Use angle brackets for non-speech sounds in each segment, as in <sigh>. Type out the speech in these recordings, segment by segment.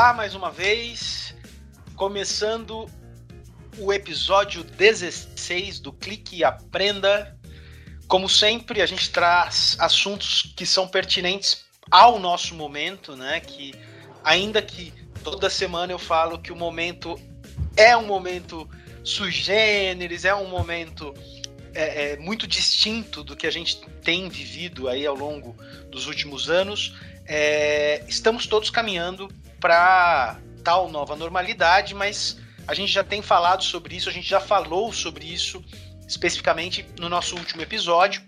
lá mais uma vez, começando o episódio 16 do Clique e Aprenda. Como sempre, a gente traz assuntos que são pertinentes ao nosso momento, né? Que ainda que toda semana eu falo que o momento é um momento sui generis, é um momento é, é, muito distinto do que a gente tem vivido aí ao longo dos últimos anos. É, estamos todos caminhando para tal nova normalidade, mas a gente já tem falado sobre isso, a gente já falou sobre isso especificamente no nosso último episódio.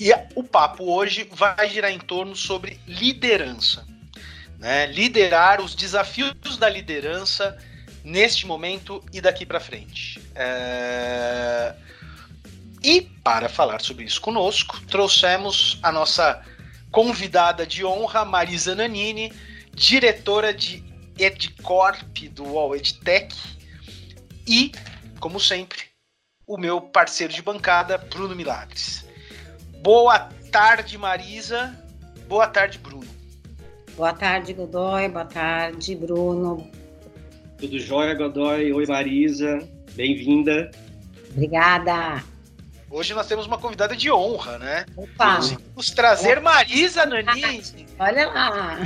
E o papo hoje vai girar em torno sobre liderança. Né? Liderar os desafios da liderança neste momento e daqui para frente. É... E para falar sobre isso conosco, trouxemos a nossa convidada de honra, Marisa Nanini, diretora de EdCorp do UOL EdTech e, como sempre, o meu parceiro de bancada, Bruno Milagres. Boa tarde, Marisa. Boa tarde, Bruno. Boa tarde, Godoy. Boa tarde, Bruno. Tudo jóia, Godoy? Oi, Marisa. Bem-vinda. Obrigada. Hoje nós temos uma convidada de honra, né? Opa! Vamos trazer Opa. Marisa Nanini. Olha lá!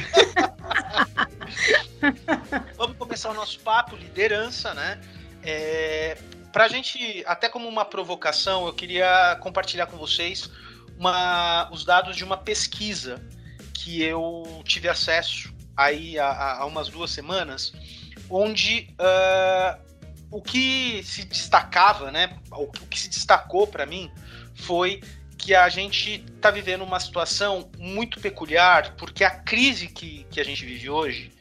<laughs> Vamos começar o nosso papo, liderança, né? É, Para a gente, até como uma provocação, eu queria compartilhar com vocês uma, os dados de uma pesquisa que eu tive acesso aí há, há umas duas semanas, onde uh, o que se destacava, né? O que se destacou para mim foi que a gente está vivendo uma situação muito peculiar, porque a crise que, que a gente vive hoje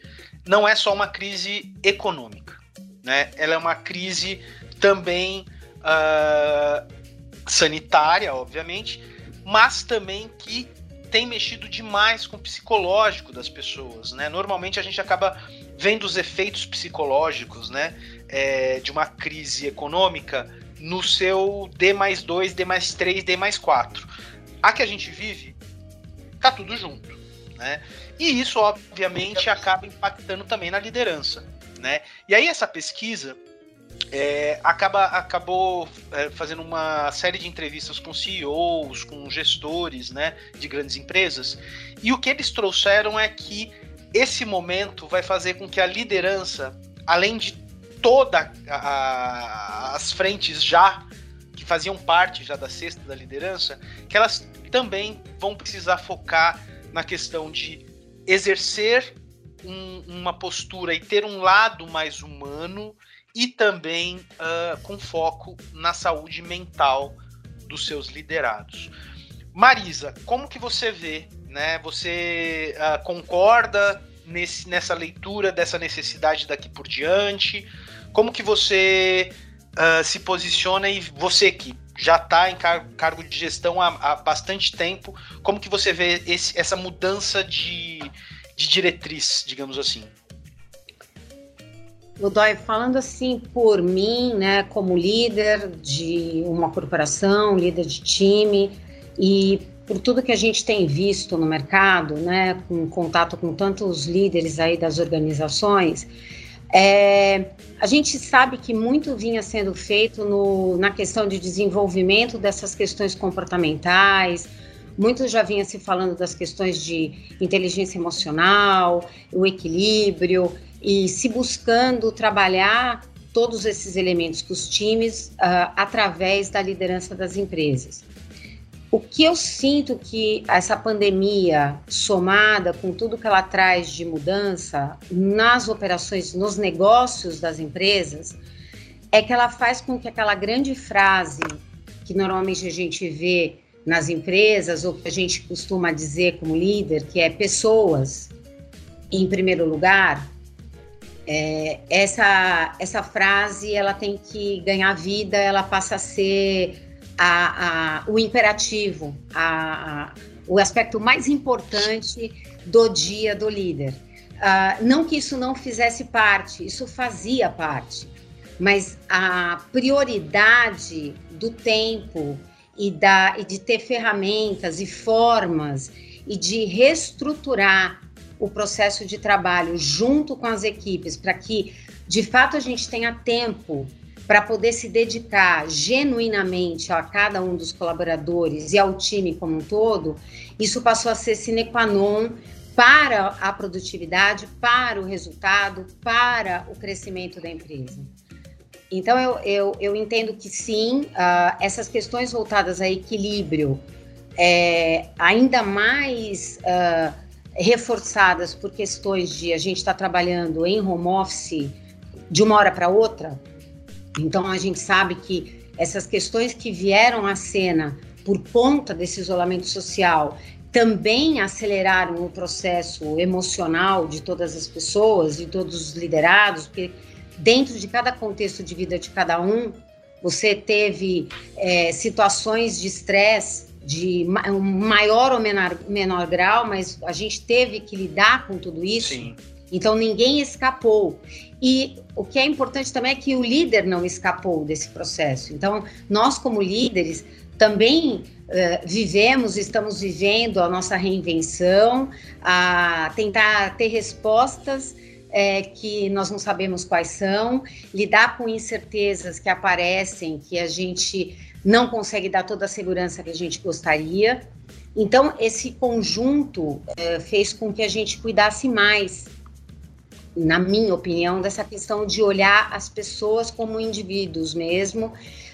não é só uma crise econômica, né? Ela é uma crise também uh, sanitária, obviamente, mas também que tem mexido demais com o psicológico das pessoas, né? Normalmente a gente acaba vendo os efeitos psicológicos, né? É, de uma crise econômica no seu D mais 2, D mais 3, D mais 4. A que a gente vive, tá tudo junto. Né? E isso, obviamente, acaba impactando também na liderança. Né? E aí, essa pesquisa é, acaba, acabou é, fazendo uma série de entrevistas com CEOs, com gestores né, de grandes empresas, e o que eles trouxeram é que esse momento vai fazer com que a liderança, além de todas as frentes já que faziam parte já da cesta da liderança, que elas também vão precisar focar na questão de exercer um, uma postura e ter um lado mais humano e também uh, com foco na saúde mental dos seus liderados. Marisa, como que você vê? Né? Você uh, concorda nesse, nessa leitura dessa necessidade daqui por diante? Como que você uh, se posiciona e você que já está em car cargo de gestão há, há, bastante tempo, como que você vê esse, essa mudança de, de diretriz, digamos assim? Godoy, falando assim por mim, né, como líder de uma corporação, líder de time, e por tudo que a gente tem visto no mercado, né, com contato com tantos líderes aí das organizações, é, a gente sabe que muito vinha sendo feito no, na questão de desenvolvimento dessas questões comportamentais, muito já vinha se falando das questões de inteligência emocional, o equilíbrio, e se buscando trabalhar todos esses elementos com os times uh, através da liderança das empresas. O que eu sinto que essa pandemia, somada com tudo que ela traz de mudança nas operações, nos negócios das empresas, é que ela faz com que aquela grande frase que normalmente a gente vê nas empresas, ou que a gente costuma dizer como líder, que é pessoas em primeiro lugar, é, essa, essa frase ela tem que ganhar vida, ela passa a ser a, a, o imperativo, a, o aspecto mais importante do dia do líder. Uh, não que isso não fizesse parte, isso fazia parte, mas a prioridade do tempo e, da, e de ter ferramentas e formas e de reestruturar o processo de trabalho junto com as equipes, para que de fato a gente tenha tempo para poder se dedicar genuinamente a cada um dos colaboradores e ao time como um todo, isso passou a ser sine qua non para a produtividade, para o resultado, para o crescimento da empresa. Então, eu, eu, eu entendo que sim, uh, essas questões voltadas a equilíbrio, é, ainda mais uh, reforçadas por questões de a gente estar tá trabalhando em home office de uma hora para outra, então a gente sabe que essas questões que vieram à cena por conta desse isolamento social também aceleraram o processo emocional de todas as pessoas, de todos os liderados, porque dentro de cada contexto de vida de cada um, você teve é, situações de estresse de maior ou menor, menor grau, mas a gente teve que lidar com tudo isso. Sim. Então ninguém escapou. E o que é importante também é que o líder não escapou desse processo. Então, nós, como líderes, também uh, vivemos, estamos vivendo a nossa reinvenção, a tentar ter respostas é, que nós não sabemos quais são, lidar com incertezas que aparecem, que a gente não consegue dar toda a segurança que a gente gostaria. Então, esse conjunto é, fez com que a gente cuidasse mais, na minha opinião, dessa questão de olhar as pessoas como indivíduos mesmo.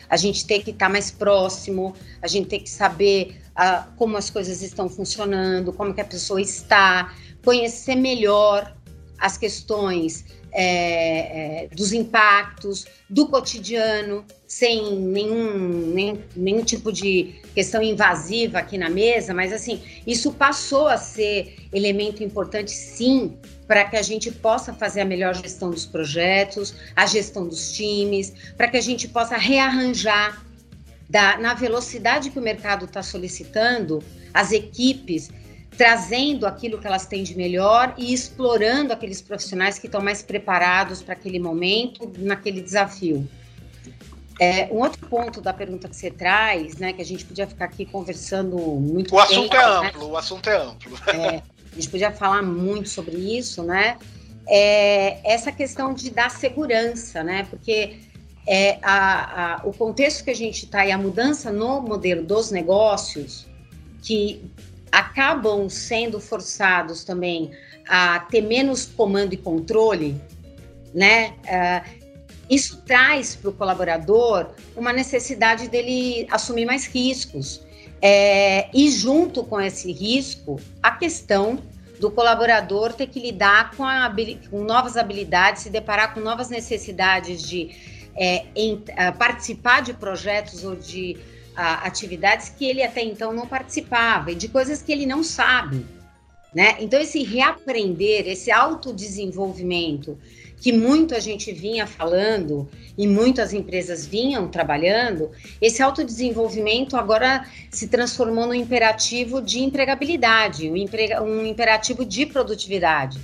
A gente tem que estar tá mais próximo, a gente tem que saber uh, como as coisas estão funcionando, como que a pessoa está, conhecer melhor as questões é, é, dos impactos do cotidiano, sem nenhum, nem, nenhum tipo de questão invasiva aqui na mesa, mas assim, isso passou a ser elemento importante, sim, para que a gente possa fazer a melhor gestão dos projetos, a gestão dos times, para que a gente possa rearranjar da, na velocidade que o mercado está solicitando as equipes trazendo aquilo que elas têm de melhor e explorando aqueles profissionais que estão mais preparados para aquele momento, naquele desafio. É, um outro ponto da pergunta que você traz, né, que a gente podia ficar aqui conversando muito. O assunto é né? amplo, o assunto é amplo. É, a gente podia falar muito sobre isso, né? É, essa questão de dar segurança, né? Porque é, a, a, o contexto que a gente está e a mudança no modelo dos negócios, que acabam sendo forçados também a ter menos comando e controle, né? Uh, isso traz para o colaborador uma necessidade dele assumir mais riscos. É, e junto com esse risco, a questão do colaborador ter que lidar com, a, com novas habilidades, se deparar com novas necessidades de é, em, uh, participar de projetos ou de atividades que ele até então não participava e de coisas que ele não sabe. Né? Então, esse reaprender, esse autodesenvolvimento que muito a gente vinha falando e muitas empresas vinham trabalhando, esse autodesenvolvimento agora se transformou no imperativo de empregabilidade, um, imperativo de produtividade.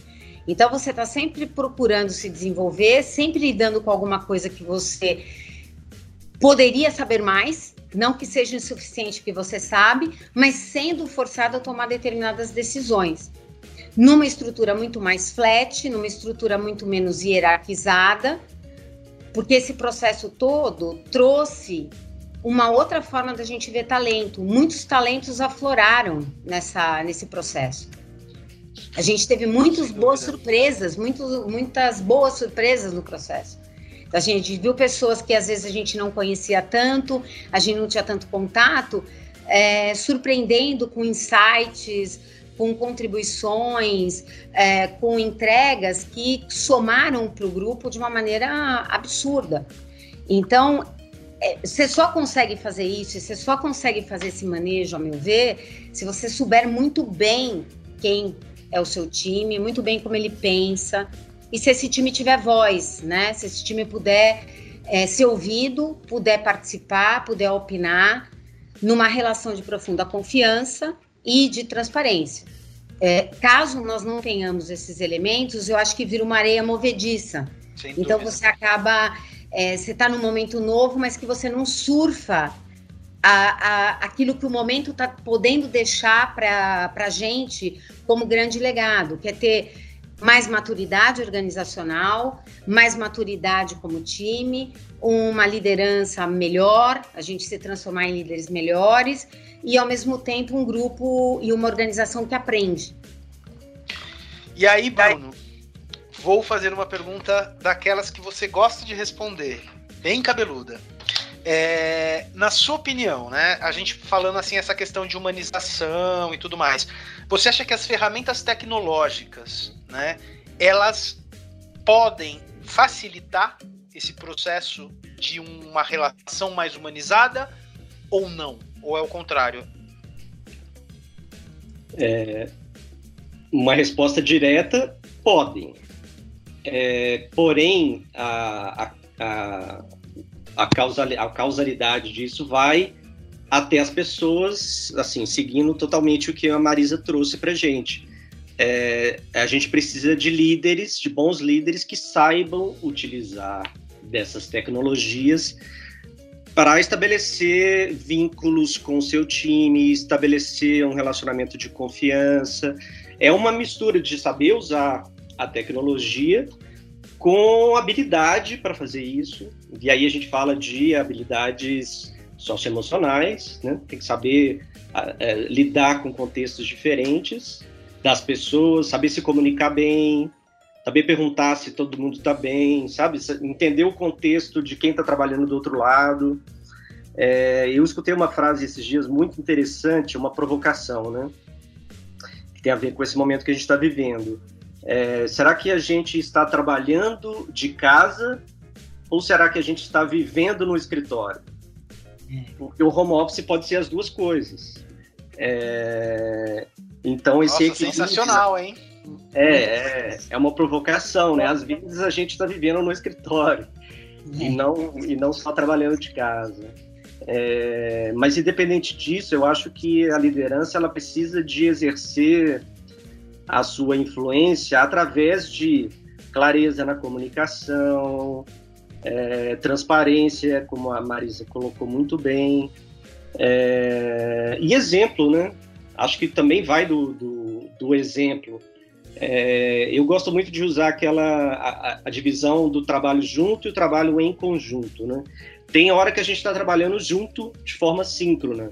Então, você está sempre procurando se desenvolver, sempre lidando com alguma coisa que você poderia saber mais, não que seja insuficiente que você sabe, mas sendo forçado a tomar determinadas decisões. Numa estrutura muito mais flat, numa estrutura muito menos hierarquizada, porque esse processo todo trouxe uma outra forma da gente ver talento. Muitos talentos afloraram nessa, nesse processo. A gente teve muitas boas surpresas, muito, muitas boas surpresas no processo. A gente viu pessoas que às vezes a gente não conhecia tanto, a gente não tinha tanto contato, é, surpreendendo com insights, com contribuições, é, com entregas que somaram para o grupo de uma maneira absurda. Então, é, você só consegue fazer isso, você só consegue fazer esse manejo, a meu ver, se você souber muito bem quem é o seu time, muito bem como ele pensa, e se esse time tiver voz, né? Se esse time puder é, ser ouvido, puder participar, puder opinar, numa relação de profunda confiança e de transparência. É, caso nós não tenhamos esses elementos, eu acho que vira uma areia movediça. Então você acaba, é, você está num momento novo, mas que você não surfa a, a, aquilo que o momento está podendo deixar para a gente como grande legado, que é ter mais maturidade organizacional, mais maturidade como time, uma liderança melhor, a gente se transformar em líderes melhores e ao mesmo tempo um grupo e uma organização que aprende. E aí, Bruno, vou fazer uma pergunta daquelas que você gosta de responder, bem cabeluda. É, na sua opinião, né? A gente falando assim essa questão de humanização e tudo mais, você acha que as ferramentas tecnológicas, né? Elas podem facilitar esse processo de uma relação mais humanizada ou não? Ou é o contrário? É, uma resposta direta, podem. É, porém, a, a, a causal, a causalidade disso vai até as pessoas, assim, seguindo totalmente o que a Marisa trouxe para gente. É, a gente precisa de líderes, de bons líderes que saibam utilizar dessas tecnologias para estabelecer vínculos com o seu time, estabelecer um relacionamento de confiança. É uma mistura de saber usar a tecnologia com habilidade para fazer isso. E aí a gente fala de habilidades socioemocionais, né? Tem que saber é, lidar com contextos diferentes das pessoas, saber se comunicar bem, saber perguntar se todo mundo está bem, sabe? Entender o contexto de quem está trabalhando do outro lado. É, eu escutei uma frase esses dias muito interessante, uma provocação, né? Que tem a ver com esse momento que a gente está vivendo é, será que a gente está trabalhando de casa ou será que a gente está vivendo no escritório? É. Porque o home office pode ser as duas coisas. É, então esse Nossa, sensacional, hein? É, é, é, uma provocação, né? Às vezes a gente está vivendo no escritório é. e não e não só trabalhando de casa. É, mas independente disso, eu acho que a liderança ela precisa de exercer a sua influência através de clareza na comunicação, é, transparência, como a Marisa colocou muito bem, é, e exemplo, né? Acho que também vai do, do, do exemplo. É, eu gosto muito de usar aquela a, a, divisão do trabalho junto e o trabalho em conjunto, né? Tem hora que a gente está trabalhando junto de forma síncrona.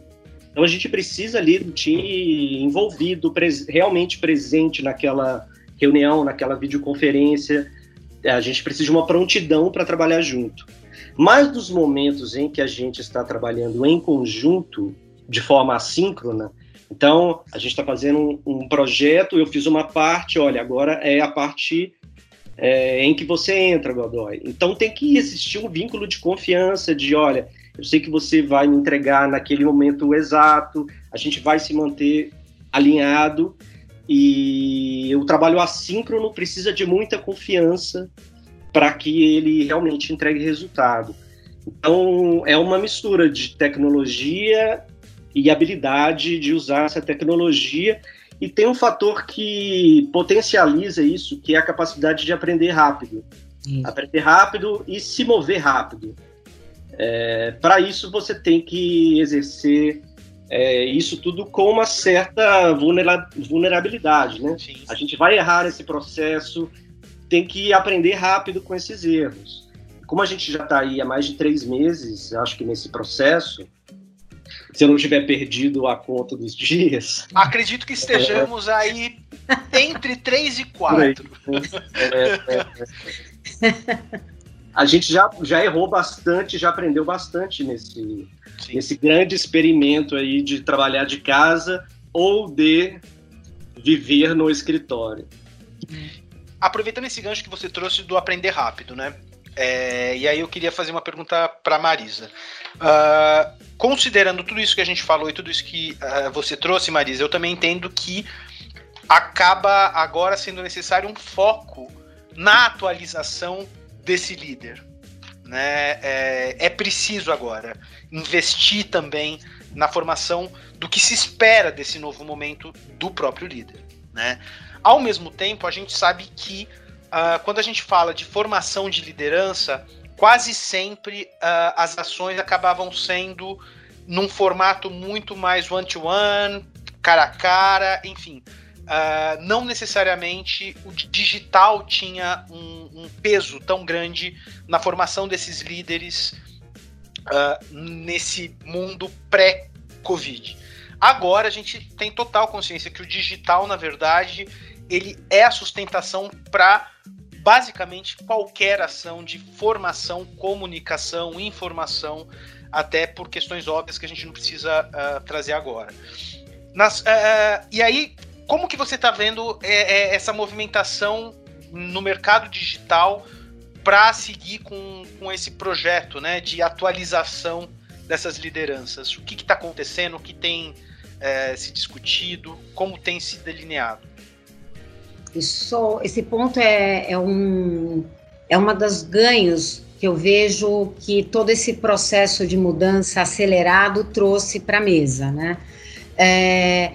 Então a gente precisa ali do time envolvido, pres realmente presente naquela reunião, naquela videoconferência. É, a gente precisa de uma prontidão para trabalhar junto. Mas nos momentos em que a gente está trabalhando em conjunto, de forma assíncrona, então a gente está fazendo um, um, projeto, eu fiz uma parte, olha, agora é a parte é, em que você entra, Godoy. Então tem que existir um vínculo de confiança, de olha, eu sei que você vai me entregar naquele momento exato, a gente vai se manter alinhado e o trabalho assíncrono precisa de muita confiança para que ele realmente entregue resultado. Então, é uma mistura de tecnologia e habilidade de usar essa tecnologia e tem um fator que potencializa isso, que é a capacidade de aprender rápido. Isso. Aprender rápido e se mover rápido. É, Para isso, você tem que exercer é, isso tudo com uma certa vulnera vulnerabilidade. Né? Sim. A gente vai errar nesse processo, tem que aprender rápido com esses erros. Como a gente já está aí há mais de três meses, acho que nesse processo, se eu não tiver perdido a conta dos dias. Acredito que estejamos é. aí entre três e quatro. É, é, a gente já, já errou bastante, já aprendeu bastante nesse, nesse grande experimento aí de trabalhar de casa ou de viver no escritório. Aproveitando esse gancho que você trouxe do aprender rápido, né? É, e aí eu queria fazer uma pergunta para Marisa. Uh, considerando tudo isso que a gente falou e tudo isso que uh, você trouxe, Marisa, eu também entendo que acaba agora sendo necessário um foco na atualização desse líder. Né? É, é preciso agora investir também na formação do que se espera desse novo momento do próprio líder. Né? Ao mesmo tempo, a gente sabe que uh, quando a gente fala de formação de liderança, quase sempre uh, as ações acabavam sendo num formato muito mais one-to-one, -one, cara a cara, enfim. Uh, não necessariamente o digital tinha um, um, peso tão grande na formação desses líderes uh, nesse mundo pré-Covid. Agora a gente tem total consciência que o digital, na verdade, ele é a sustentação para basicamente qualquer ação de formação, comunicação, informação, até por questões óbvias que a gente não precisa uh, trazer agora. Nas, uh, e aí, como que você está vendo é, é, essa movimentação no mercado digital para seguir com, com esse projeto né, de atualização dessas lideranças? O que está acontecendo? O que tem é, se discutido? Como tem se delineado? Isso, esse ponto é, é, um, é uma das ganhos que eu vejo que todo esse processo de mudança acelerado trouxe para a mesa, né? É,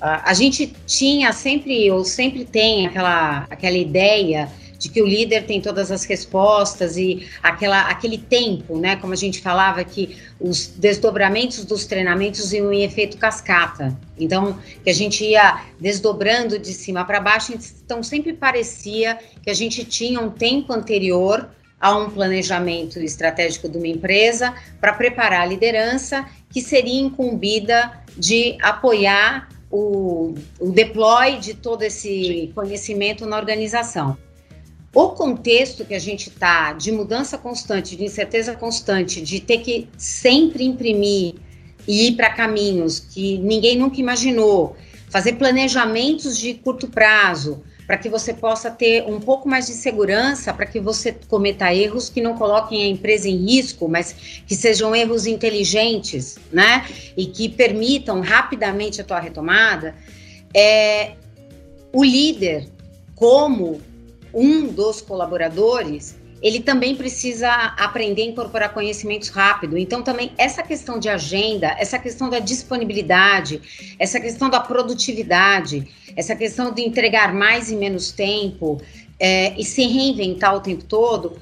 a, a gente tinha sempre, ou sempre tem aquela, aquela ideia de que o líder tem todas as respostas e aquela, aquele tempo, né? Como a gente falava que os desdobramentos dos treinamentos iam em efeito cascata. Então, que a gente ia desdobrando de cima para baixo, então sempre parecia que a gente tinha um tempo anterior a um planejamento estratégico de uma empresa para preparar a liderança que seria incumbida de apoiar o, o deploy de todo esse conhecimento na organização. O contexto que a gente está de mudança constante, de incerteza constante, de ter que sempre imprimir e ir para caminhos que ninguém nunca imaginou, fazer planejamentos de curto prazo, para que você possa ter um pouco mais de segurança, para que você cometa erros que não coloquem a empresa em risco, mas que sejam erros inteligentes, né? E que permitam rapidamente a tua retomada. É, o líder, como um dos colaboradores, ele também precisa aprender a incorporar conhecimentos rápido. Então, também essa questão de agenda, essa questão da disponibilidade, essa questão da produtividade, essa questão de entregar mais em menos tempo é, e se reinventar o tempo todo,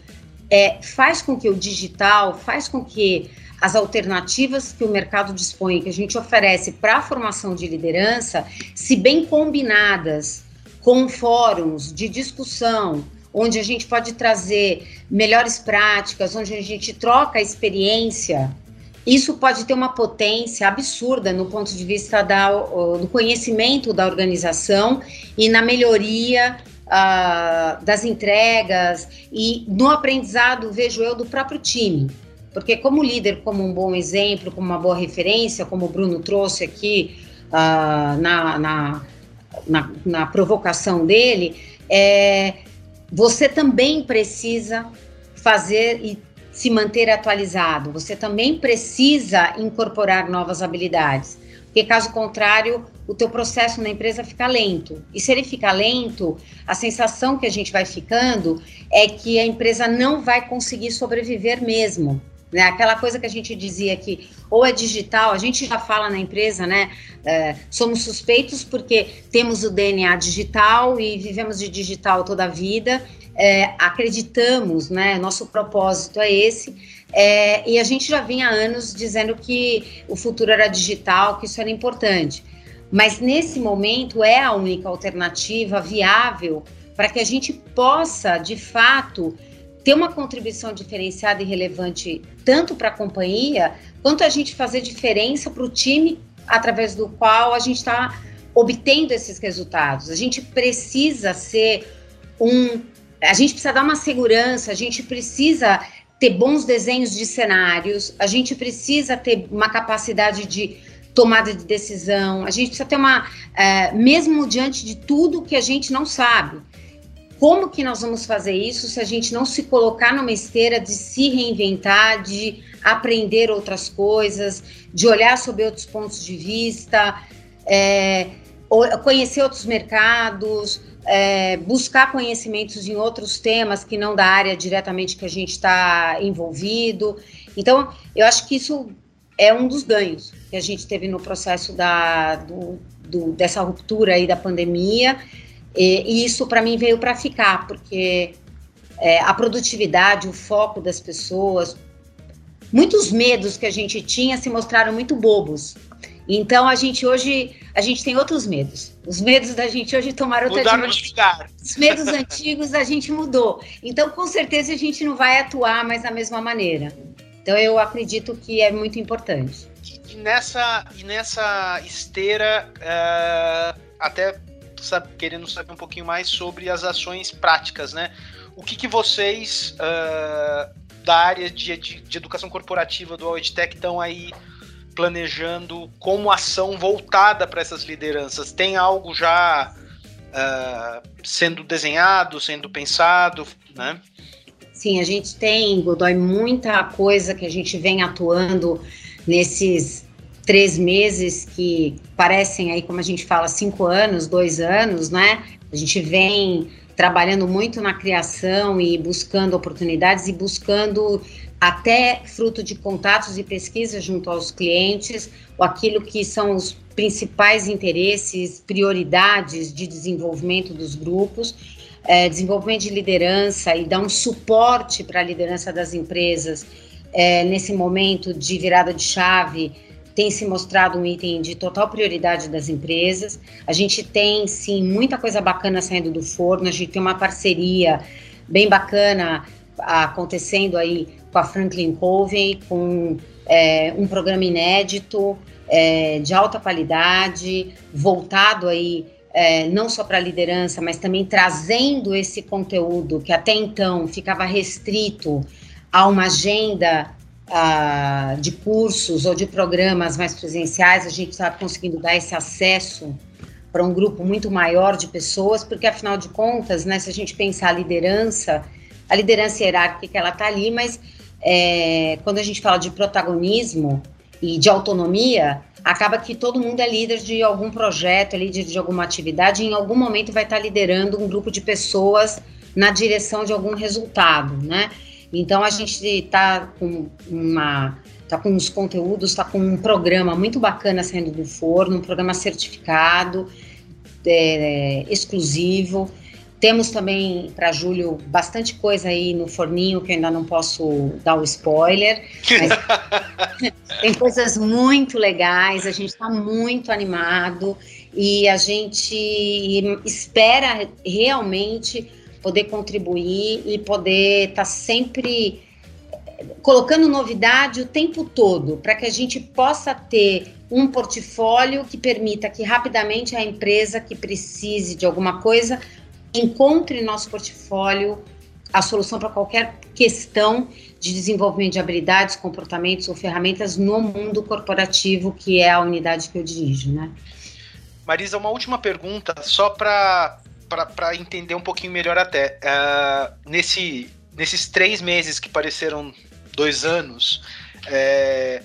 é, faz com que o digital, faz com que as alternativas que o mercado dispõe, que a gente oferece para a formação de liderança, se bem combinadas com fóruns de discussão, onde a gente pode trazer melhores práticas, onde a gente troca a experiência, isso pode ter uma potência absurda no ponto de vista da, do conhecimento da organização e na melhoria uh, das entregas e no aprendizado, vejo eu, do próprio time. Porque como líder, como um bom exemplo, como uma boa referência, como o Bruno trouxe aqui uh, na, na na, na provocação dele, é, você também precisa fazer e se manter atualizado, você também precisa incorporar novas habilidades, porque caso contrário, o teu processo na empresa fica lento. E se ele fica lento, a sensação que a gente vai ficando é que a empresa não vai conseguir sobreviver mesmo. Né? Aquela coisa que a gente dizia que ou é digital, a gente já fala na empresa, né? É, somos suspeitos porque temos o DNA digital e vivemos de digital toda a vida. É, acreditamos, né? Nosso propósito é esse. É, e a gente já vinha há anos dizendo que o futuro era digital, que isso era importante. Mas nesse momento é a única alternativa viável para que a gente possa, de fato, ter uma contribuição diferenciada e relevante tanto para a companhia, quanto a gente fazer diferença para o time através do qual a gente está obtendo esses resultados. A gente precisa ser um. A gente precisa dar uma segurança, a gente precisa ter bons desenhos de cenários, a gente precisa ter uma capacidade de tomada de decisão, a gente precisa ter uma. É, mesmo diante de tudo que a gente não sabe como que nós vamos fazer isso se a gente não se colocar numa esteira de se reinventar, de aprender outras coisas, de olhar sobre outros pontos de vista, é, conhecer outros mercados, é, buscar conhecimentos em outros temas que não da área diretamente que a gente está envolvido. Então, eu acho que isso é um dos ganhos que a gente teve no processo da, do, do, dessa ruptura aí da pandemia e, e isso para mim veio para ficar, porque é, a produtividade, o foco das pessoas, muitos medos que a gente tinha se mostraram muito bobos. Então a gente hoje a gente tem outros medos. Os medos da gente hoje tomaram outra Mudaram de lugar. Os medos <laughs> antigos a gente mudou. Então com certeza a gente não vai atuar mais da mesma maneira. Então eu acredito que é muito importante. E nessa, e nessa esteira, uh, até sabe, querendo saber um pouquinho mais sobre as ações práticas, né? O que, que vocês uh, da área de, de, de, educação corporativa do Auditec estão aí planejando como ação voltada para essas lideranças? Tem algo já uh, sendo desenhado, sendo pensado, né? Sim, a gente tem, Godoy, muita coisa que a gente vem atuando nesses três meses que parecem aí, como a gente fala, cinco anos, dois anos, né? A gente vem trabalhando muito na criação e buscando oportunidades e buscando até fruto de contatos e pesquisas junto aos clientes, ou aquilo que são os principais interesses, prioridades de desenvolvimento dos grupos, é, desenvolvimento de liderança e dar um suporte para a liderança das empresas é, nesse momento de virada de chave tem se mostrado um item de total prioridade das empresas. A gente tem, sim, muita coisa bacana saindo do forno. A gente tem uma parceria bem bacana acontecendo aí com a Franklin Covey, com é, um programa inédito é, de alta qualidade, voltado aí é, não só para a liderança, mas também trazendo esse conteúdo que até então ficava restrito a uma agenda uh, de cursos ou de programas mais presenciais, a gente está conseguindo dar esse acesso para um grupo muito maior de pessoas, porque afinal de contas, né, se a gente pensar a liderança, a liderança hierárquica ela está ali, mas é, quando a gente fala de protagonismo e de autonomia, acaba que todo mundo é líder de algum projeto, é líder de alguma atividade, e em algum momento vai estar tá liderando um grupo de pessoas na direção de algum resultado, né? Então a gente está com uma tá com uns conteúdos, está com um programa muito bacana saindo do forno, um programa certificado, é, exclusivo. Temos também para julho bastante coisa aí no forninho que eu ainda não posso dar o spoiler. <laughs> tem coisas muito legais, a gente está muito animado e a gente espera realmente poder contribuir e poder estar tá sempre colocando novidade o tempo todo, para que a gente possa ter um portfólio que permita que rapidamente a empresa que precise de alguma coisa encontre em nosso portfólio a solução para qualquer questão de desenvolvimento de habilidades, comportamentos ou ferramentas no mundo corporativo, que é a unidade que eu dirijo, né? Marisa, uma última pergunta, só para para entender um pouquinho melhor até. Uh, nesse, nesses três meses que pareceram dois anos, é,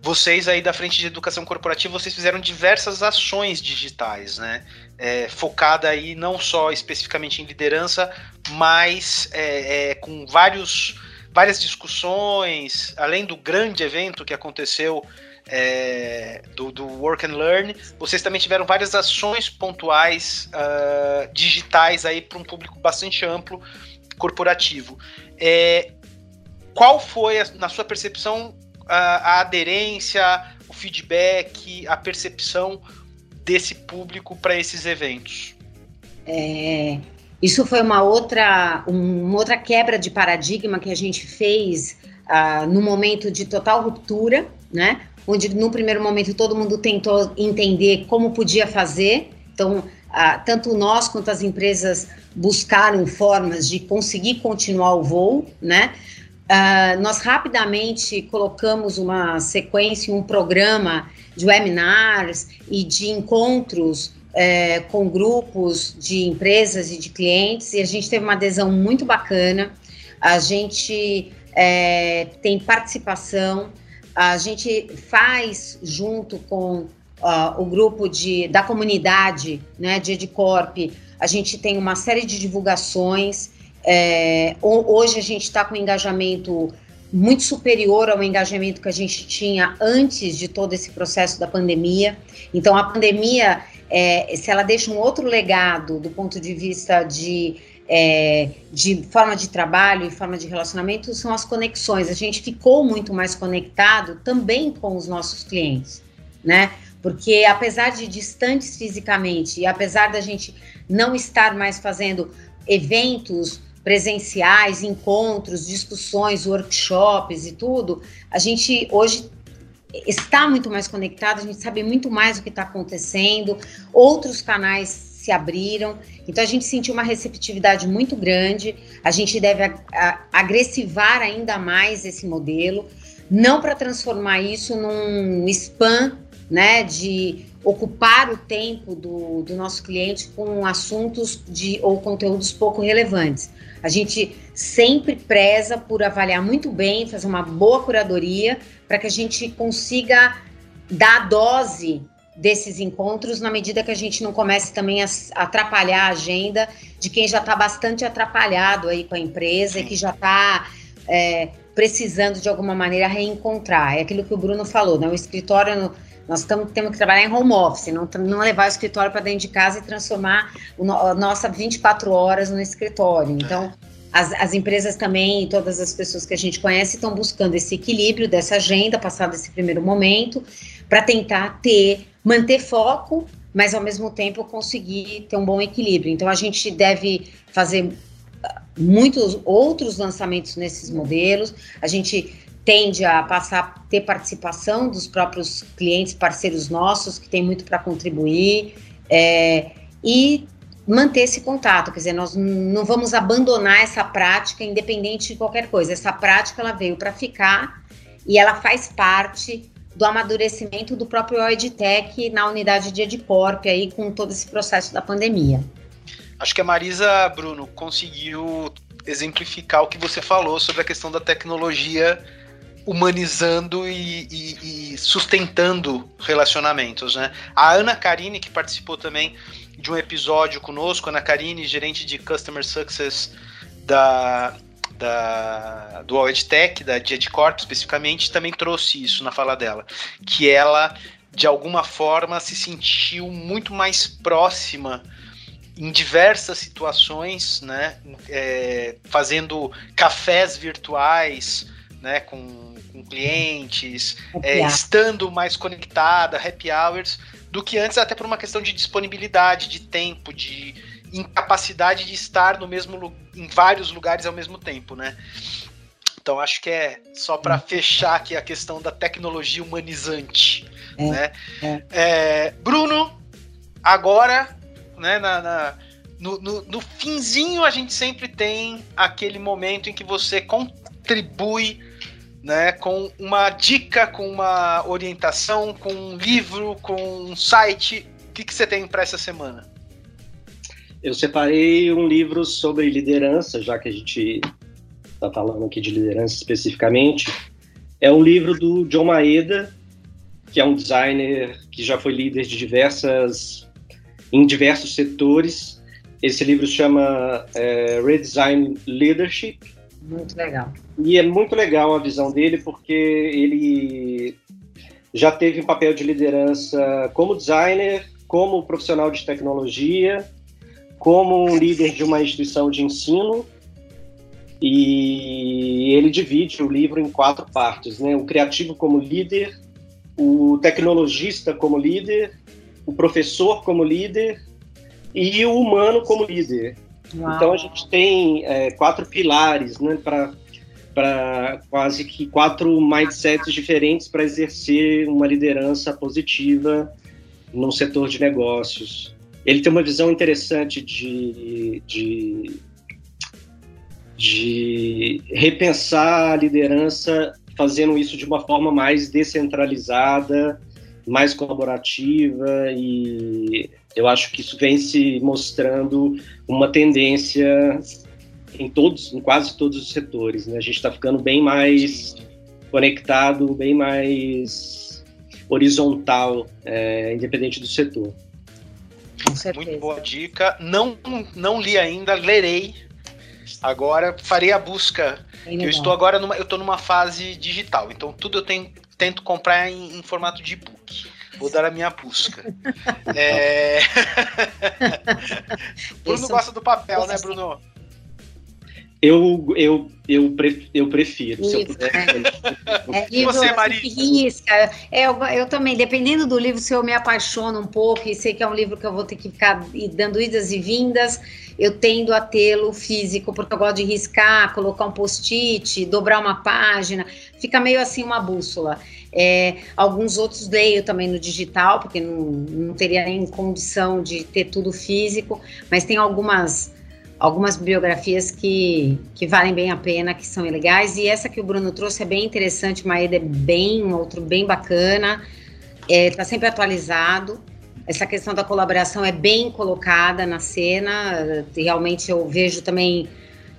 vocês aí da frente de educação corporativa, vocês fizeram diversas ações digitais, né? É, focada aí não só especificamente em liderança, mas é, é, com vários, várias discussões, além do grande evento que aconteceu é, do, do, Work and Learn, vocês também tiveram várias ações pontuais uh, digitais aí para um público bastante amplo corporativo. É, qual foi, a, na sua percepção, a, a, aderência, o feedback, a percepção desse público para esses eventos? É, isso foi uma outra, uma outra quebra de paradigma que a gente fez uh, no momento de total ruptura, né? Onde no primeiro momento todo mundo tentou entender como podia fazer. Então, ah, tanto nós quanto as empresas buscaram formas de conseguir continuar o voo, né? Ah, nós rapidamente colocamos uma sequência, um programa de webinars e de encontros é, com grupos de empresas e de clientes, e a gente teve uma adesão muito bacana. A gente é, tem participação a gente faz junto com uh, o grupo de, da comunidade né, de Edcorp, a gente tem uma série de divulgações. É, hoje a gente está com um engajamento muito superior ao engajamento que a gente tinha antes de todo esse processo da pandemia. Então, a pandemia, é, se ela deixa um outro legado do ponto de vista de é, de forma de trabalho e forma de relacionamento são as conexões. A gente ficou muito mais conectado também com os nossos clientes, né? Porque apesar de distantes fisicamente e apesar da gente não estar mais fazendo eventos presenciais, encontros, discussões, workshops e tudo, a gente hoje está muito mais conectado, a gente sabe muito mais o que está acontecendo, outros canais se abriram, então a gente sentiu uma receptividade muito grande, a gente deve agressivar ainda mais esse modelo, não para transformar isso num spam, né, de ocupar o tempo do, do nosso cliente com assuntos de ou conteúdos pouco relevantes, a gente sempre preza por avaliar muito bem, fazer uma boa curadoria, para que a gente consiga dar a dose desses encontros na medida que a gente não comece também a atrapalhar a agenda de quem já está bastante atrapalhado aí com a empresa e que já está é, precisando de alguma maneira reencontrar. É aquilo que o Bruno falou, né? O escritório nós tamo, temos que trabalhar em home office, não, não levar o escritório para dentro de casa e transformar a nossa 24 horas no escritório. Então, as, as, empresas também, todas as pessoas que a gente conhece, estão buscando esse equilíbrio dessa agenda, passado esse primeiro momento, para tentar ter, manter foco, mas ao mesmo tempo conseguir ter um bom equilíbrio. Então, a gente deve fazer ah, muitos outros lançamentos nesses modelos. A gente tende a passar ter participação dos próprios clientes, parceiros nossos, que tem muito para contribuir, é, e manter esse contato, quer dizer, nós não vamos abandonar essa prática independente de qualquer coisa. Essa prática ela veio para ficar e ela faz parte do amadurecimento do próprio EdTech na unidade de Edcorp aí com todo esse processo da pandemia. Acho que a Marisa, Bruno, conseguiu exemplificar o que você falou sobre a questão da tecnologia humanizando e, e, e, sustentando relacionamentos, né? A Ana Karine, que participou também de um episódio conosco, Ana Karine, gerente de Customer Success da, da, do Tech, da Corp especificamente, também trouxe isso na fala dela, que ela, de alguma forma, se sentiu muito mais próxima em diversas situações, né, é, fazendo cafés virtuais, né, com com clientes, é, estando mais conectada, happy hours, do que antes, até por uma questão de disponibilidade, de tempo, de incapacidade de estar no mesmo em vários lugares ao mesmo tempo, né? Então acho que é só para fechar aqui a questão da tecnologia humanizante, é, né? É. É, Bruno, agora, né, na, na no, no, no finzinho a gente sempre tem aquele momento em que você contribui né, com uma dica, com uma orientação, com um livro, com um site. O que, que você tem para essa semana? Eu separei um livro sobre liderança, já que a gente está falando aqui de liderança especificamente. É um livro do John Maeda, que é um designer que já foi líder de diversas em diversos setores. Esse livro chama é, Redesign Leadership muito legal. E é muito legal a visão dele, porque ele já teve um papel de liderança como designer, como profissional de tecnologia, como um líder de uma instituição de ensino. E ele divide o livro em quatro partes, né? O criativo como líder, o tecnologista como líder, o professor como líder e o humano como líder. Uau. Então a gente tem é, quatro pilares né, para quase que quatro mindsets diferentes para exercer uma liderança positiva no setor de negócios. Ele tem uma visão interessante de, de, de repensar a liderança, fazendo isso de uma forma mais descentralizada, mais colaborativa e eu acho que isso vem se mostrando uma tendência em todos, em quase todos os setores. Né? A gente está ficando bem mais conectado, bem mais horizontal, é, independente do setor. Muito boa dica. Não, não li ainda, lerei. Agora farei a busca. eu estou agora numa, eu estou numa fase digital, então tudo eu tenho, tento comprar em, em formato de e-book. Vou dar a minha busca. <laughs> é... <laughs> Bruno gosta do papel, né, Bruno? Eu, eu, eu, pre, eu prefiro. Se eu puder, é. <laughs> é, livro, Você, Maria? risca. É, eu, eu também, dependendo do livro, se eu me apaixono um pouco e sei que é um livro que eu vou ter que ficar dando idas e vindas, eu tendo a tê-lo físico, porque eu gosto de riscar, colocar um post-it, dobrar uma página, fica meio assim uma bússola. É, alguns outros leio também no digital, porque não, não teria nem condição de ter tudo físico, mas tem algumas algumas biografias que, que valem bem a pena, que são legais. E essa que o Bruno trouxe é bem interessante, Maeda é bem, um outro bem bacana, está é, tá sempre atualizado. Essa questão da colaboração é bem colocada na cena, realmente eu vejo também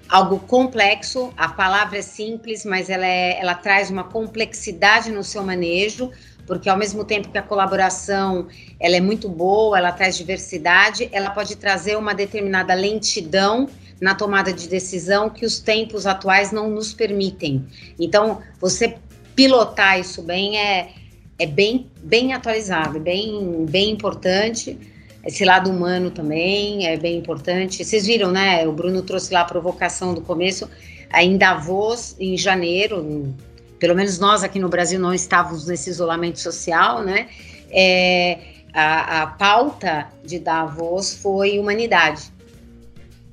algo complexo. A palavra é simples, mas ela, é, ela traz uma complexidade no seu manejo, porque ao mesmo tempo que a colaboração ela é muito boa, ela traz diversidade, ela pode trazer uma determinada lentidão na tomada de decisão que os tempos atuais não nos permitem. Então, você pilotar isso bem é, é bem, bem atualizado, bem, bem importante. Esse lado humano também é bem importante. Vocês viram, né? O Bruno trouxe lá a provocação do começo. Em Davos, em janeiro, pelo menos nós aqui no Brasil não estávamos nesse isolamento social, né? É, a, a pauta de Davos foi humanidade,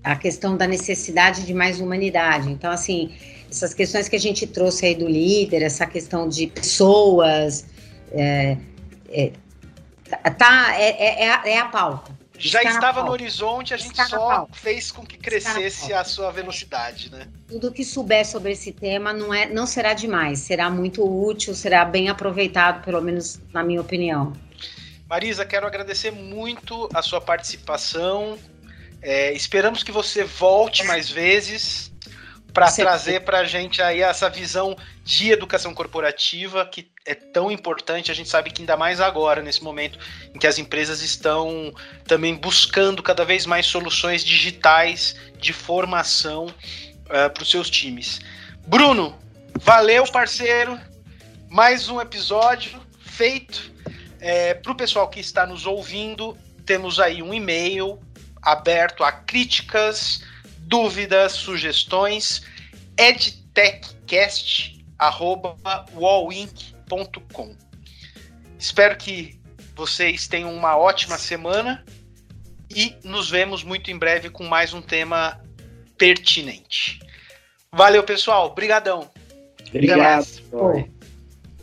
a questão da necessidade de mais humanidade. Então, assim, essas questões que a gente trouxe aí do líder, essa questão de pessoas, é, é, tá, é, é, é, a, é a pauta já estava no horizonte, a gente Está só fez com que crescesse a sua velocidade, né? Tudo que souber sobre esse tema não, é, não será demais, será muito útil, será bem aproveitado, pelo menos na minha opinião. Marisa, quero agradecer muito a sua participação. É, esperamos que você volte mais vezes para trazer para a gente aí essa visão de educação corporativa que é tão importante. A gente sabe que ainda mais agora, nesse momento em que as empresas estão também buscando cada vez mais soluções digitais de formação uh, para os seus times. Bruno, valeu, parceiro. Mais um episódio feito. É, para o pessoal que está nos ouvindo, temos aí um e-mail aberto a críticas dúvidas, sugestões, edtechcast.wallink.com. Espero que vocês tenham uma ótima semana e nos vemos muito em breve com mais um tema pertinente. Valeu, pessoal. Obrigadão. Obrigado.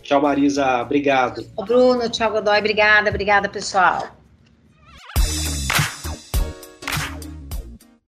Tchau, Marisa. Obrigado. Bruno, tchau, Godoy. Obrigada, obrigada, pessoal.